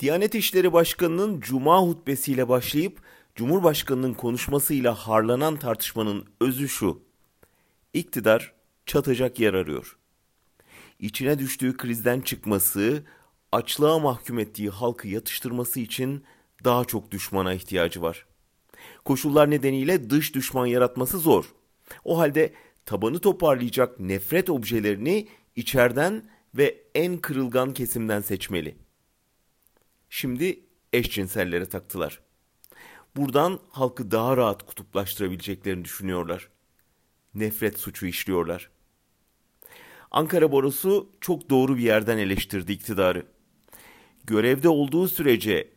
Diyanet İşleri Başkanı'nın Cuma hutbesiyle başlayıp Cumhurbaşkanı'nın konuşmasıyla harlanan tartışmanın özü şu. İktidar çatacak yer arıyor. İçine düştüğü krizden çıkması, açlığa mahkum ettiği halkı yatıştırması için daha çok düşmana ihtiyacı var. Koşullar nedeniyle dış düşman yaratması zor. O halde tabanı toparlayacak nefret objelerini içeriden ve en kırılgan kesimden seçmeli. Şimdi eşcinsellere taktılar. Buradan halkı daha rahat kutuplaştırabileceklerini düşünüyorlar. Nefret suçu işliyorlar. Ankara Borosu çok doğru bir yerden eleştirdi iktidarı. Görevde olduğu sürece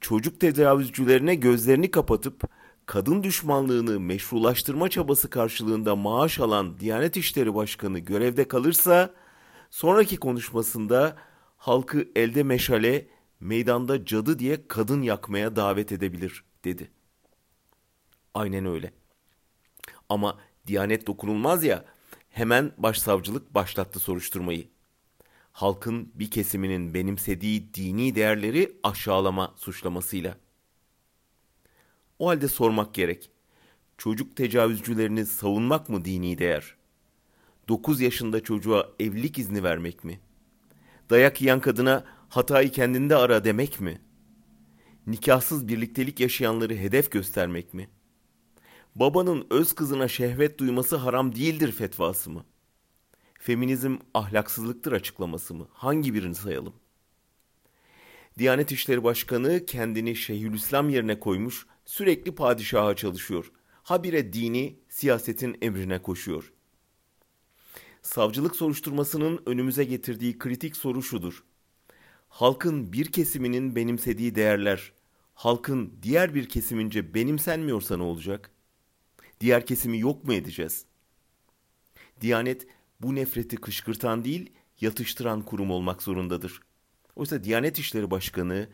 çocuk tecavüzcülerine gözlerini kapatıp kadın düşmanlığını meşrulaştırma çabası karşılığında maaş alan Diyanet İşleri Başkanı görevde kalırsa sonraki konuşmasında halkı elde meşale, meydanda cadı diye kadın yakmaya davet edebilir dedi. Aynen öyle. Ama Diyanet dokunulmaz ya hemen başsavcılık başlattı soruşturmayı. Halkın bir kesiminin benimsediği dini değerleri aşağılama suçlamasıyla. O halde sormak gerek. Çocuk tecavüzcülerini savunmak mı dini değer? 9 yaşında çocuğa evlilik izni vermek mi? Dayak yiyen kadına hatayı kendinde ara demek mi? Nikahsız birliktelik yaşayanları hedef göstermek mi? Babanın öz kızına şehvet duyması haram değildir fetvası mı? Feminizm ahlaksızlıktır açıklaması mı? Hangi birini sayalım? Diyanet İşleri Başkanı kendini Şeyhülislam yerine koymuş, sürekli padişaha çalışıyor. Habire dini siyasetin emrine koşuyor. Savcılık soruşturmasının önümüze getirdiği kritik soru şudur. Halkın bir kesiminin benimsediği değerler, halkın diğer bir kesimince benimsenmiyorsa ne olacak? Diğer kesimi yok mu edeceğiz? Diyanet bu nefreti kışkırtan değil, yatıştıran kurum olmak zorundadır. Oysa Diyanet İşleri Başkanı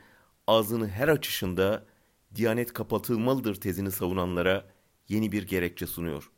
ağzını her açışında Diyanet kapatılmalıdır tezini savunanlara yeni bir gerekçe sunuyor.